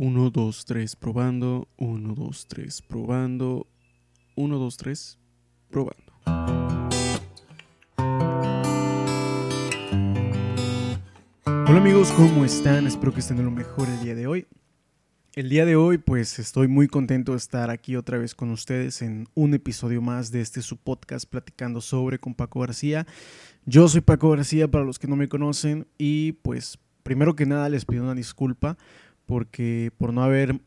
1, 2, 3, probando. 1, 2, 3, probando. 1, 2, 3, probando. Hola amigos, ¿cómo están? Espero que estén de lo mejor el día de hoy. El día de hoy pues estoy muy contento de estar aquí otra vez con ustedes en un episodio más de este su podcast platicando sobre con Paco García. Yo soy Paco García para los que no me conocen y pues primero que nada les pido una disculpa porque por no haber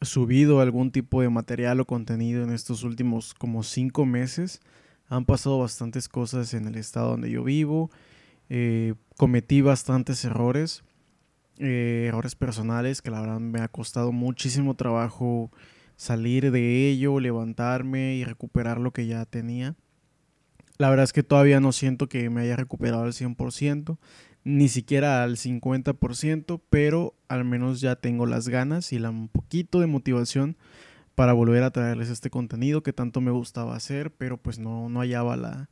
subido algún tipo de material o contenido en estos últimos como cinco meses, han pasado bastantes cosas en el estado donde yo vivo, eh, cometí bastantes errores, eh, errores personales que la verdad me ha costado muchísimo trabajo salir de ello, levantarme y recuperar lo que ya tenía. La verdad es que todavía no siento que me haya recuperado al 100% ni siquiera al 50%, pero al menos ya tengo las ganas y la, un poquito de motivación para volver a traerles este contenido que tanto me gustaba hacer, pero pues no, no hallaba la,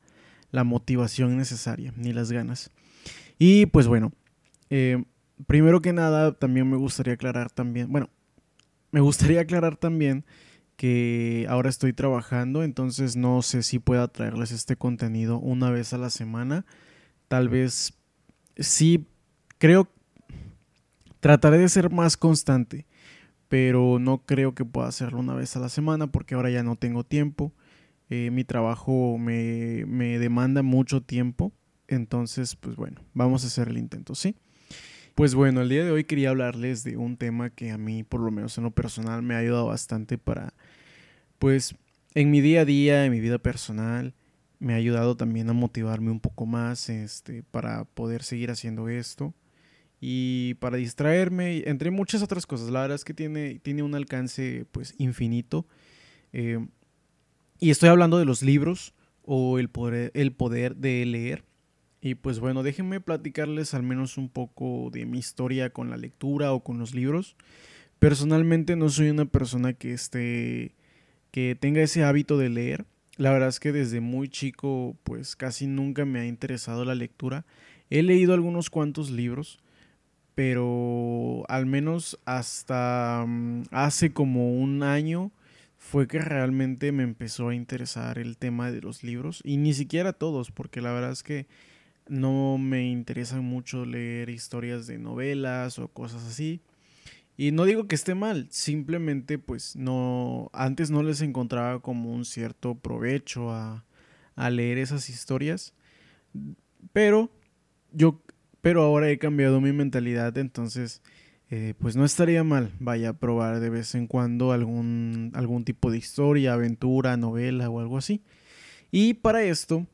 la motivación necesaria ni las ganas. Y pues bueno, eh, primero que nada también me gustaría aclarar también, bueno, me gustaría aclarar también que ahora estoy trabajando, entonces no sé si pueda traerles este contenido una vez a la semana, tal vez sí creo, trataré de ser más constante, pero no creo que pueda hacerlo una vez a la semana porque ahora ya no tengo tiempo. Eh, mi trabajo me, me, demanda mucho tiempo, entonces pues bueno, vamos a hacer el intento, ¿sí? Pues bueno, el día de hoy quería hablarles de un tema que a mí, por lo menos en lo personal, me ha ayudado bastante para, pues, en mi día a día, en mi vida personal, me ha ayudado también a motivarme un poco más este, para poder seguir haciendo esto y para distraerme, entre muchas otras cosas. La verdad es que tiene, tiene un alcance pues infinito. Eh, y estoy hablando de los libros o el poder, el poder de leer. Y pues bueno, déjenme platicarles al menos un poco de mi historia con la lectura o con los libros. Personalmente no soy una persona que esté que tenga ese hábito de leer. La verdad es que desde muy chico pues casi nunca me ha interesado la lectura. He leído algunos cuantos libros, pero al menos hasta mm, hace como un año fue que realmente me empezó a interesar el tema de los libros y ni siquiera todos, porque la verdad es que no me interesan mucho leer historias de novelas o cosas así. Y no digo que esté mal, simplemente pues no, antes no les encontraba como un cierto provecho a, leer esas historias, pero yo, pero ahora he cambiado mi mentalidad, entonces eh, pues no estaría mal, vaya a probar de vez en cuando algún, algún tipo de historia, aventura, novela o algo así. Y para esto,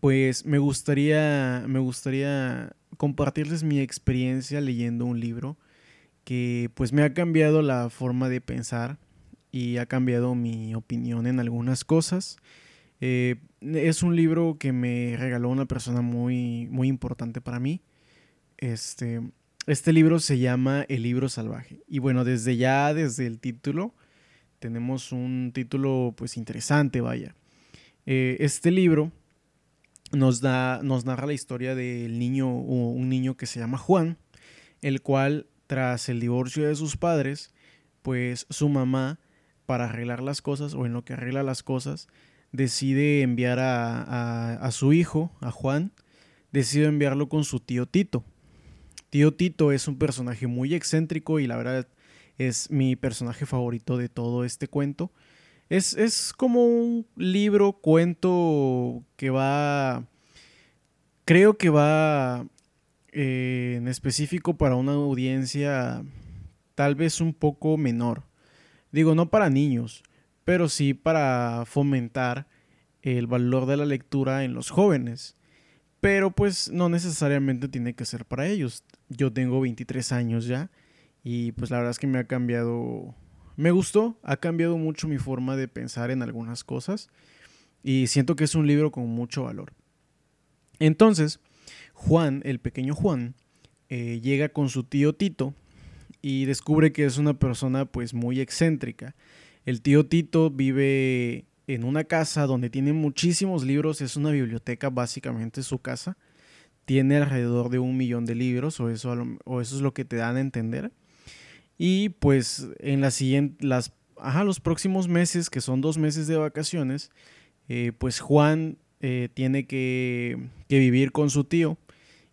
pues me gustaría, me gustaría compartirles mi experiencia leyendo un libro que pues me ha cambiado la forma de pensar y ha cambiado mi opinión en algunas cosas. Eh, es un libro que me regaló una persona muy, muy importante para mí. Este, este libro se llama El libro salvaje. Y bueno, desde ya, desde el título, tenemos un título pues interesante, vaya. Eh, este libro nos, da, nos narra la historia del niño, un niño que se llama Juan, el cual tras el divorcio de sus padres, pues su mamá, para arreglar las cosas, o en lo que arregla las cosas, decide enviar a, su hijo, a Juan, decide enviarlo con su tío Tito. Tío Tito es un personaje muy excéntrico y la verdad es mi personaje favorito de todo este cuento. Es, es como un libro, cuento que va... Creo que va eh, en específico para una audiencia tal vez un poco menor. Digo, no para niños, pero sí para fomentar el valor de la lectura en los jóvenes. Pero pues no necesariamente tiene que ser para ellos. Yo tengo 23 años ya y pues la verdad es que me ha cambiado, me gustó, ha cambiado mucho mi forma de pensar en algunas cosas y siento que es un libro con mucho valor. Entonces, Juan, el pequeño Juan, eh, llega con su tío Tito y descubre que es una persona pues muy excéntrica. El tío Tito vive en una casa donde tiene muchísimos libros, es una biblioteca básicamente su casa. Tiene alrededor de un millón de libros, o eso, o eso es lo que te dan a entender. Y pues en ajá, los próximos meses, que son dos meses de vacaciones, eh, pues Juan eh, tiene que, vivir con su tío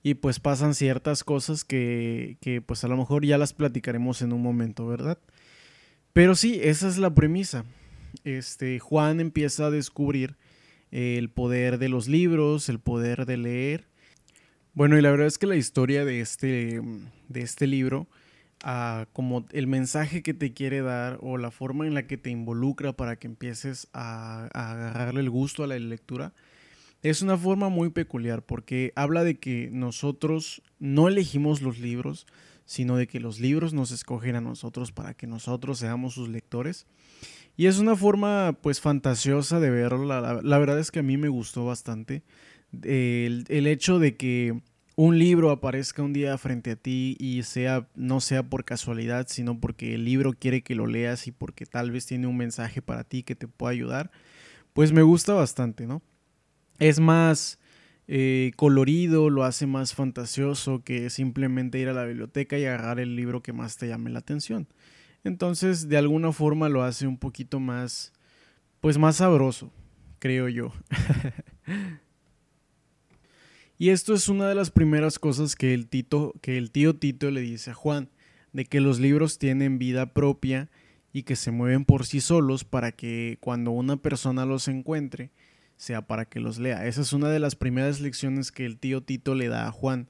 y pues pasan ciertas cosas que, que pues a lo mejor ya las platicaremos en un momento, ¿verdad? Pero sí, esa es la premisa. Este, Juan empieza a descubrir el poder de los libros, el poder de leer. Bueno, y la verdad es que la historia de este, de este libro, ah, como el mensaje que te quiere dar o la forma en la que te involucra para que empieces a, a agarrarle el gusto a la lectura, es una forma muy peculiar porque habla de que nosotros no elegimos los libros, sino de que los libros nos escogen a nosotros para que nosotros seamos sus lectores. Y es una forma pues fantasiosa de verlo. La, verdad es que a mí me gustó bastante. El, el, hecho de que un libro aparezca un día frente a ti y sea no sea por casualidad, sino porque el libro quiere que lo leas y porque tal vez tiene un mensaje para ti que te pueda ayudar, pues me gusta bastante, ¿no? Es más eh, colorido, lo hace más fantasioso que simplemente ir a la biblioteca y agarrar el libro que más te llame la atención. Entonces, de alguna forma lo hace un poquito más, pues más sabroso, creo yo. y esto es una de las primeras cosas que el, tito, que el tío Tito le dice a Juan, de que los libros tienen vida propia y que se mueven por sí solos para que cuando una persona los encuentre, sea para que los lea. Esa es una de las primeras lecciones que el tío Tito le da a Juan.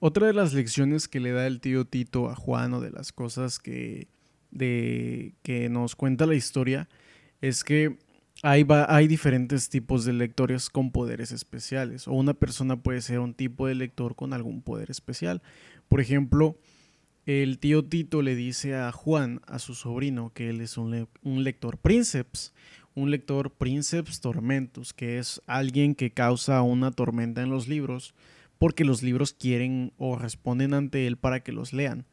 Otra de las lecciones que le da el tío Tito a Juan o de las cosas que de que nos cuenta la historia es que hay, hay diferentes tipos de lectores con poderes especiales o una persona puede ser un tipo de lector con algún poder especial. Por ejemplo, el tío Tito le dice a Juan, a su sobrino, que él es un, un lector princeps, un lector princeps tormentus, que es alguien que causa una tormenta en los libros porque los libros quieren o responden ante él para que los lean.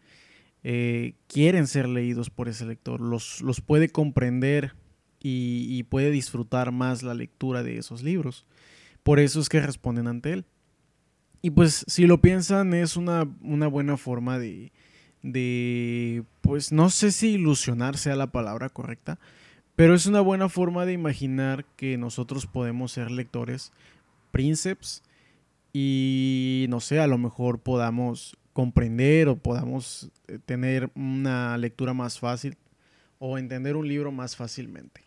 Eh, quieren ser leídos por ese lector, los, los puede comprender y, puede disfrutar más la lectura de esos libros. Por eso es que responden ante él. Y pues si lo piensan es una, una buena forma de, de, pues no sé si ilusionar sea la palabra correcta, pero es una buena forma de imaginar que nosotros podemos ser lectores príncipes y no sé, a lo mejor podamos comprender o podamos eh, tener una lectura más fácil o entender un libro más fácilmente.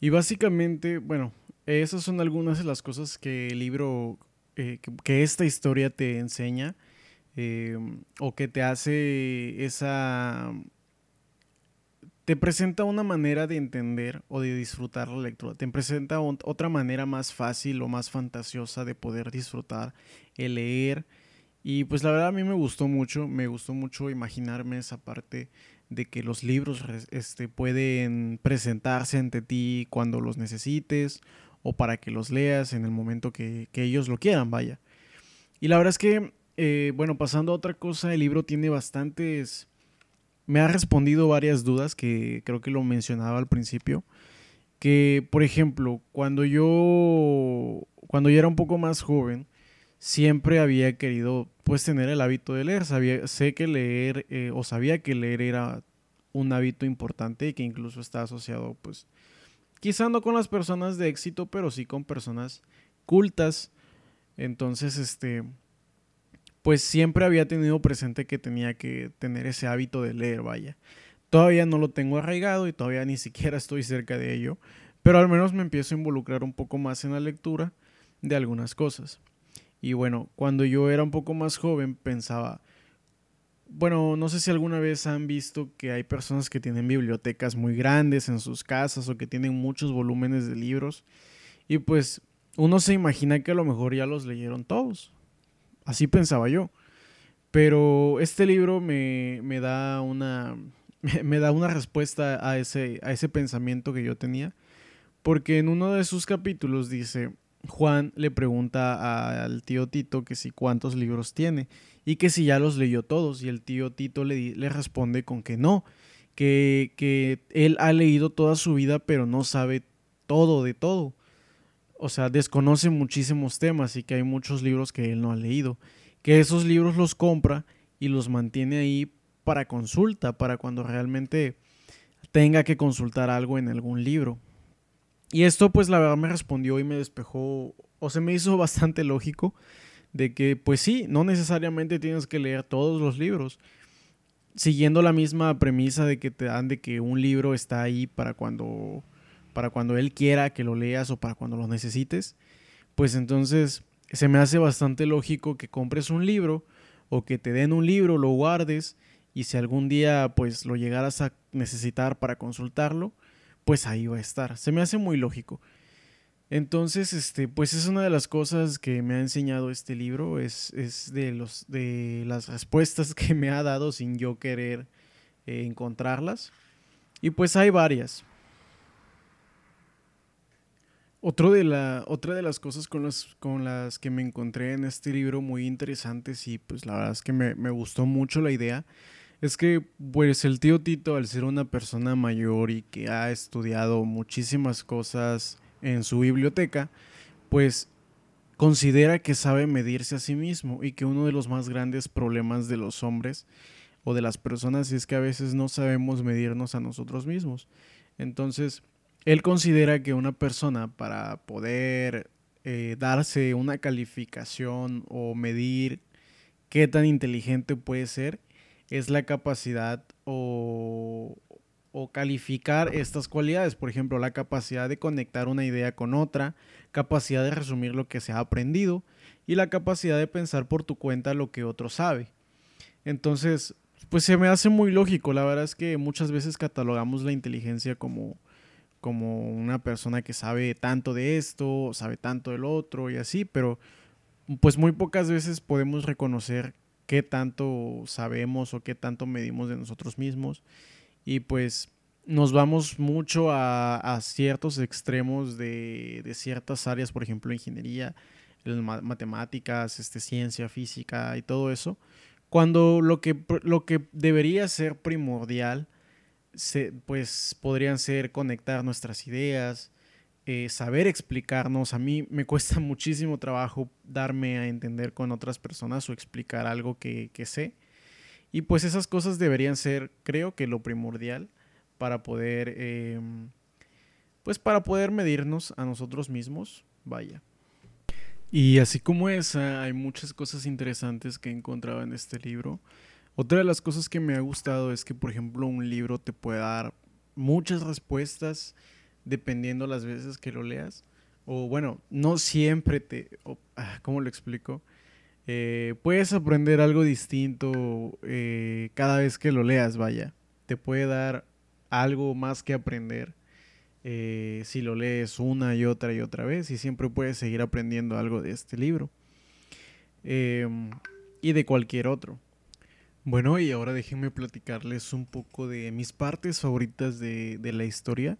Y básicamente, bueno, esas son algunas de las cosas que el libro, eh, que, esta historia te enseña eh, o que te hace esa... Te presenta una manera de entender o de disfrutar la lectura. Te presenta otra manera más fácil o más fantasiosa de poder disfrutar el leer y pues la verdad a mí me gustó mucho, me gustó mucho imaginarme esa parte de que los libros este, pueden presentarse ante ti cuando los necesites o para que los leas en el momento que, ellos lo quieran, vaya. Y la verdad es que, eh, bueno, pasando a otra cosa, el libro tiene bastantes... Me ha respondido varias dudas que creo que lo mencionaba al principio. Que, por ejemplo, cuando yo, cuando yo era un poco más joven, siempre había querido pues tener el hábito de leer. Sabía, sé que leer eh, o sabía que leer era un hábito importante y que incluso está asociado pues quizá no con las personas de éxito, pero sí con personas cultas. Entonces, este, pues siempre había tenido presente que tenía que tener ese hábito de leer, vaya. Todavía no lo tengo arraigado y todavía ni siquiera estoy cerca de ello, pero al menos me empiezo a involucrar un poco más en la lectura de algunas cosas. Y bueno, cuando yo era un poco más joven pensaba, bueno, no sé si alguna vez han visto que hay personas que tienen bibliotecas muy grandes en sus casas o que tienen muchos volúmenes de libros. Y pues uno se imagina que a lo mejor ya los leyeron todos. Así pensaba yo. Pero este libro me, me da una. Me da una respuesta a ese, a ese pensamiento que yo tenía. Porque en uno de sus capítulos dice Juan le pregunta al tío Tito que si cuántos libros tiene y que si ya los leyó todos y el tío Tito le, le responde con que no, que, que él ha leído toda su vida pero no sabe todo de todo. O sea, desconoce muchísimos temas y que hay muchos libros que él no ha leído. Que esos libros los compra y los mantiene ahí para consulta, para cuando realmente tenga que consultar algo en algún libro. Y esto pues la verdad me respondió y me despejó, o se me hizo bastante lógico de que pues sí, no necesariamente tienes que leer todos los libros, siguiendo la misma premisa de que te dan de que un libro está ahí para cuando para cuando él quiera que lo leas o para cuando lo necesites, pues entonces se me hace bastante lógico que compres un libro o que te den un libro, lo guardes y si algún día pues lo llegaras a necesitar para consultarlo, pues ahí va a estar. Se me hace muy lógico. Entonces, este, pues es una de las cosas que me ha enseñado este libro, es, es de, los, de las respuestas que me ha dado sin yo querer eh, encontrarlas. Y pues hay varias. Otro de la, otra de las cosas con las, con las que me encontré en este libro muy interesantes y pues la verdad es que me, me gustó mucho la idea es que pues el tío Tito al ser una persona mayor y que ha estudiado muchísimas cosas en su biblioteca, pues considera que sabe medirse a sí mismo y que uno de los más grandes problemas de los hombres o de las personas es que a veces no sabemos medirnos a nosotros mismos. Entonces, él considera que una persona para poder eh, darse una calificación o medir qué tan inteligente puede ser es la capacidad o, o calificar estas cualidades. Por ejemplo, la capacidad de conectar una idea con otra, capacidad de resumir lo que se ha aprendido y la capacidad de pensar por tu cuenta lo que otro sabe. Entonces, pues se me hace muy lógico. La verdad es que muchas veces catalogamos la inteligencia como como una persona que sabe tanto de esto, sabe tanto del otro y así, pero pues muy pocas veces podemos reconocer qué tanto sabemos o qué tanto medimos de nosotros mismos. Y pues nos vamos mucho a, ciertos extremos de, ciertas áreas, por ejemplo, ingeniería, matemáticas, este, ciencia, física y todo eso, cuando lo que, lo que debería ser primordial pues podrían ser conectar nuestras ideas, eh, saber explicarnos. A mí me cuesta muchísimo trabajo darme a entender con otras personas o explicar algo que, sé. Y pues esas cosas deberían ser, creo que lo primordial para poder, em, pues para poder medirnos a nosotros mismos. Vaya. Y así como esa, hay muchas cosas interesantes que he encontrado en este libro. Otra de las cosas que me ha gustado es que, por ejemplo, un libro te puede dar muchas respuestas dependiendo las veces que lo leas. O bueno, no siempre te... Ah, ¿Cómo lo explico? Eh, puedes aprender algo distinto eh, cada vez que lo leas, vaya. Te puede dar algo más que aprender eh, si lo lees una y otra y otra vez y siempre puedes seguir aprendiendo algo de este libro em, y de cualquier otro. Bueno, y ahora déjenme platicarles un poco de mis partes favoritas de, la historia.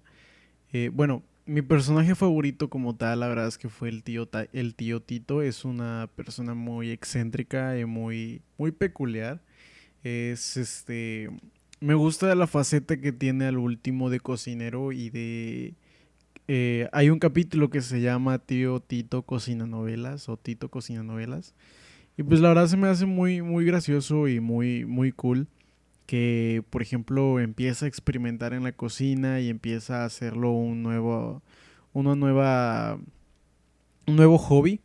Eh, bueno, mi personaje favorito como tal, la verdad es que fue el tío, el tío Tito. Es una persona muy excéntrica y muy, muy peculiar. Es este. Me gusta la faceta que tiene al último de cocinero y de. Eh, hay un capítulo que se llama Tío Tito Cocina Novelas o Tito Cocina Novelas y pues la verdad se me hace muy, muy gracioso y muy, muy cool que, por ejemplo, empieza a experimentar en la cocina y empieza a hacerlo un nuevo, una nueva, un nuevo hobby.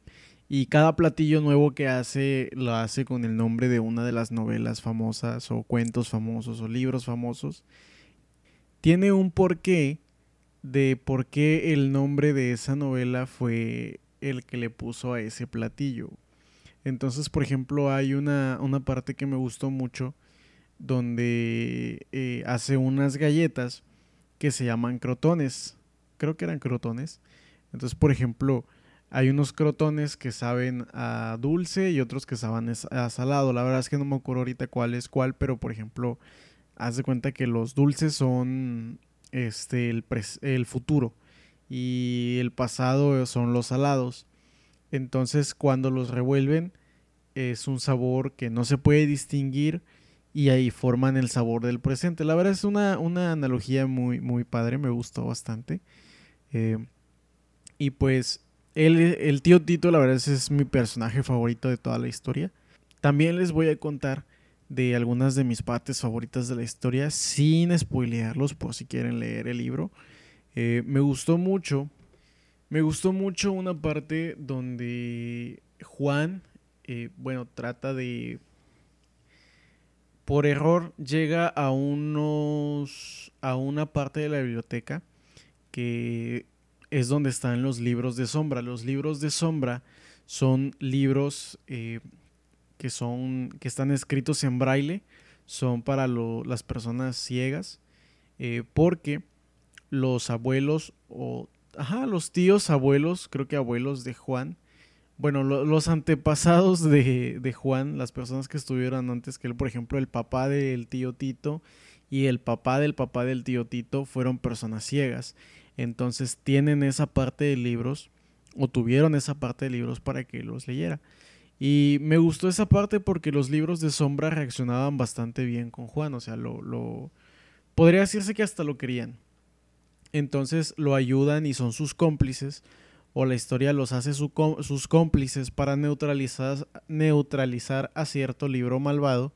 Y cada platillo nuevo que hace lo hace con el nombre de una de las novelas famosas o cuentos famosos o libros famosos. Tiene un porqué de por qué el nombre de esa novela fue el que le puso a ese platillo. Entonces, por ejemplo, hay una, parte que me gustó mucho donde eh, hace unas galletas que se llaman crotones. Creo que eran crotones. Entonces, por ejemplo, hay unos crotones que saben a dulce y otros que saben a salado. La verdad es que no me acuerdo ahorita cuál es cuál, pero por ejemplo, haz de cuenta que los dulces son este el, el futuro y el pasado son los salados. Entonces cuando los revuelven es un sabor que no se puede distinguir y ahí forman el sabor del presente. La verdad es una, analogía muy, muy padre, me gustó bastante. Eh, y pues el, el tío Tito, la verdad es, es mi personaje favorito de toda la historia. También les voy a contar de algunas de mis partes favoritas de la historia sin spoilearlos por si quieren leer el libro. Eh, me gustó mucho, me gustó mucho una parte donde Juan, eh, bueno, trata de, por error, llega a unos, a una parte de la biblioteca que es donde están los libros de sombra. Los libros de sombra son libros eh, que son que están escritos en braille, son para las personas ciegas, eh, porque los abuelos o ajá, los tíos abuelos, creo que abuelos de Juan, bueno, los antepasados de, de, Juan, las personas que estuvieron antes que él, por ejemplo, el papá del tío Tito y el papá del papá del tío Tito fueron personas ciegas. Entonces tienen esa parte de libros o tuvieron esa parte de libros para que los leyera. Y me gustó esa parte porque los libros de sombra reaccionaban bastante bien con Juan, o sea, lo, lo podría decirse que hasta lo querían. Entonces lo ayudan y son sus cómplices, o la historia los hace sus cómplices para neutralizar, neutralizar a cierto libro malvado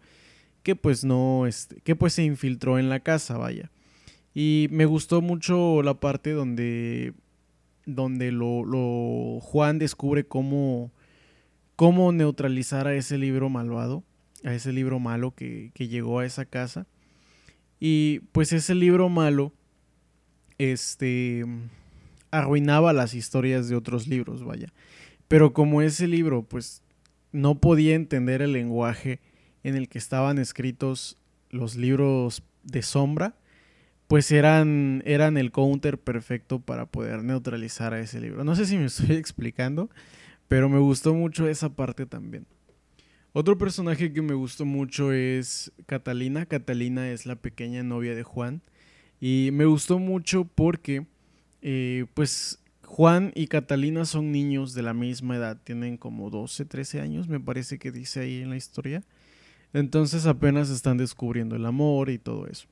que pues no, este, que pues se infiltró en la casa, vaya. Y me gustó mucho la parte donde, donde lo, Juan descubre cómo cómo neutralizar a ese libro malvado, a ese libro malo que, llegó a esa casa. Y pues ese libro malo, este, arruinaba las historias de otros libros, vaya. Pero como ese libro, pues, no podía entender el lenguaje en el que estaban escritos los libros de sombra, pues eran, eran el counter perfecto para poder neutralizar a ese libro. No sé si me estoy explicando, pero me gustó mucho esa parte también. Otro personaje que me gustó mucho es Catalina. Catalina es la pequeña novia de Juan. Y me gustó mucho porque, eh, pues, Juan y Catalina son niños de la misma edad. Tienen como 12, 13 años, me parece que dice ahí en la historia. Entonces apenas están descubriendo el amor y todo eso.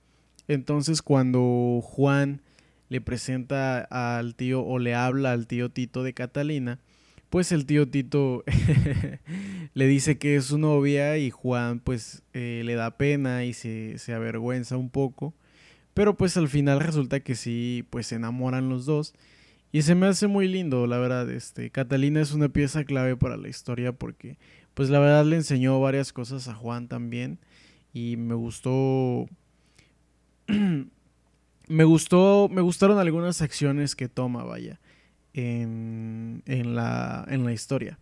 Entonces cuando Juan le presenta al tío o le habla al tío Tito de Catalina, pues el tío Tito le dice que es su novia y Juan pues eh, le da pena y se, avergüenza un poco. Pero pues al final resulta que sí, pues se enamoran los dos. Y se me hace muy lindo, la verdad. Este, Catalina es una pieza clave para la historia porque pues la verdad le enseñó varias cosas a Juan también. Y me gustó... me gustó, me gustaron algunas acciones que toma, vaya en, la, en la historia.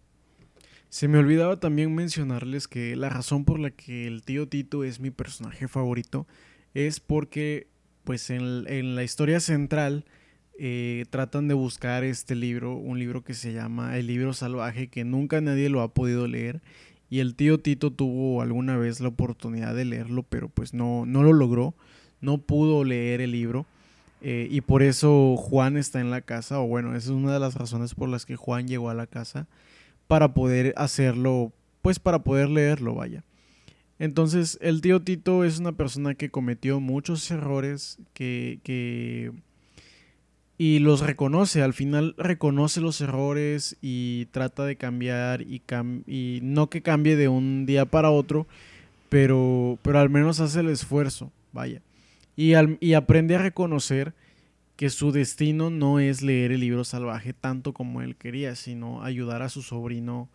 Se me olvidaba también mencionarles que la razón por la que el tío Tito es mi personaje favorito es porque pues en, la historia central eh, tratan de buscar este libro, un libro que se llama El libro salvaje, que nunca nadie lo ha podido leer. Y el tío Tito tuvo alguna vez la oportunidad de leerlo, pero pues no, no lo logró, no pudo leer el libro. Eh, y por eso Juan está en la casa, o bueno, esa es una de las razones por las que Juan llegó a la casa, para poder hacerlo, pues para poder leerlo, vaya. Entonces, el tío Tito es una persona que cometió muchos errores, que, que y los reconoce, al final reconoce los errores y trata de cambiar y, y no que cambie de un día para otro, pero, pero al menos hace el esfuerzo, vaya. Y, aprende a reconocer que su destino no es leer el libro salvaje tanto como él quería, sino ayudar a su sobrino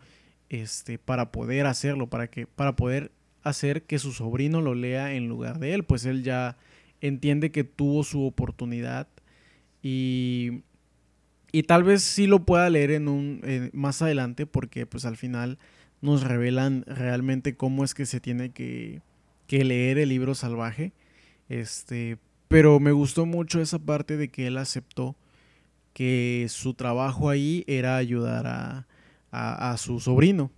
este, para poder hacerlo, para, que, para poder hacer que su sobrino lo lea en lugar de él, pues él ya entiende que tuvo su oportunidad y, y tal vez sí lo pueda leer en un, más adelante porque pues al final nos revelan realmente cómo es que se tiene que, que leer el libro salvaje este, pero me gustó mucho esa parte de que él aceptó que su trabajo ahí era ayudar a, a, su sobrino.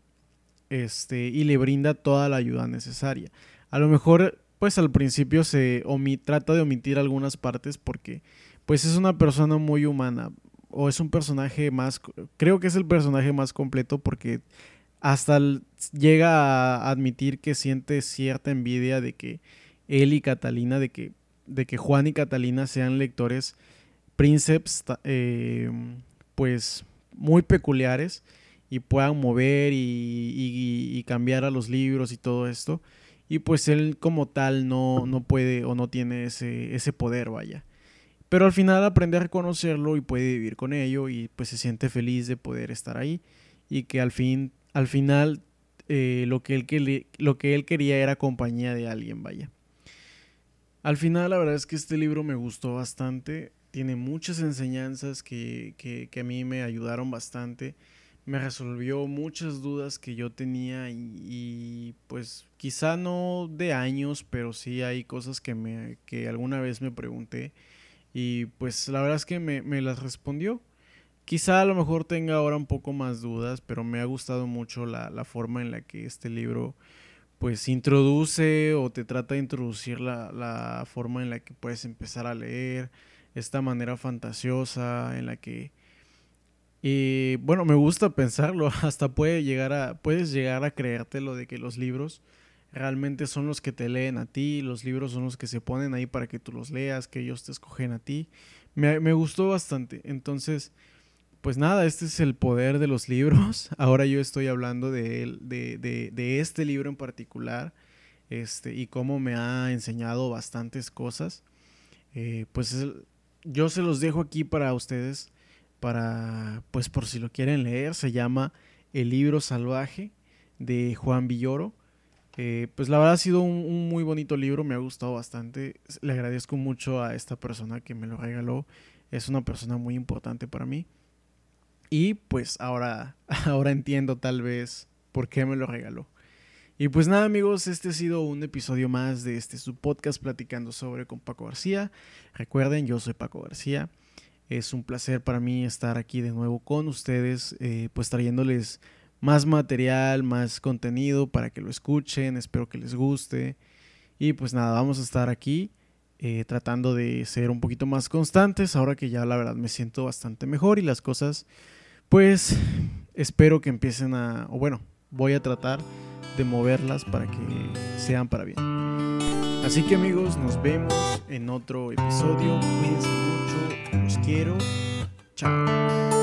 Este, y le brinda toda la ayuda necesaria. A lo mejor, pues al principio se trata de omitir algunas partes porque, pues es una persona muy humana. O es un personaje más, creo que es el personaje más completo porque hasta llega a admitir que siente cierta envidia de que él y Catalina de que, de que Juan y Catalina sean lectores príncipes eh, pues muy peculiares y puedan mover y, cambiar a los libros y todo esto. y pues él como tal no, no puede o no tiene ese, ese poder, vaya. Pero al final aprende a reconocerlo y puede vivir con ello y pues se siente feliz de poder estar ahí y que al fin, al final eh, lo, que él, lo que él quería era compañía de alguien, vaya. Al final la verdad es que este libro me gustó bastante, tiene muchas enseñanzas que, que, que a mí me ayudaron bastante me resolvió muchas dudas que yo tenía y, pues quizá no de años, pero sí hay cosas que, me, que alguna vez me pregunté y pues la verdad es que me, me las respondió. Quizá a lo mejor tenga ahora un poco más dudas, pero me ha gustado mucho la, la forma en la que este libro pues introduce o te trata de introducir la, la forma en la que puedes empezar a leer, esta manera fantasiosa en la que y bueno, me gusta pensarlo, hasta puede llegar a, puedes llegar a creértelo de que los libros realmente son los que te leen a ti, los libros son los que se ponen ahí para que tú los leas, que ellos te escogen a ti. Me, me gustó bastante. Entonces, pues nada, este es el poder de los libros. Ahora yo estoy hablando de, de, de, de este libro en particular este, y cómo me ha enseñado bastantes cosas. Eh, pues yo se los dejo aquí para ustedes para, pues por si lo quieren leer, se llama El libro salvaje de Juan Villoro. Eh, pues la verdad ha sido un, muy bonito libro, me ha gustado bastante. Le agradezco mucho a esta persona que me lo regaló. Es una persona muy importante para mí. Y pues ahora, ahora entiendo tal vez por qué me lo regaló. Y pues nada amigos, este ha sido un episodio más de este su podcast platicando sobre con Paco García. Recuerden, yo soy Paco García. Es un placer para mí estar aquí de nuevo con ustedes, eh, pues trayéndoles más material, más contenido para que lo escuchen, espero que les guste. Y pues nada, vamos a estar aquí eh, tratando de ser un poquito más constantes, ahora que ya la verdad me siento bastante mejor y las cosas, pues espero que empiecen a, o bueno, voy a tratar de moverlas para que sean para bien. Así que amigos, nos vemos en otro episodio. Cuídense mucho. Los quiero. Chao.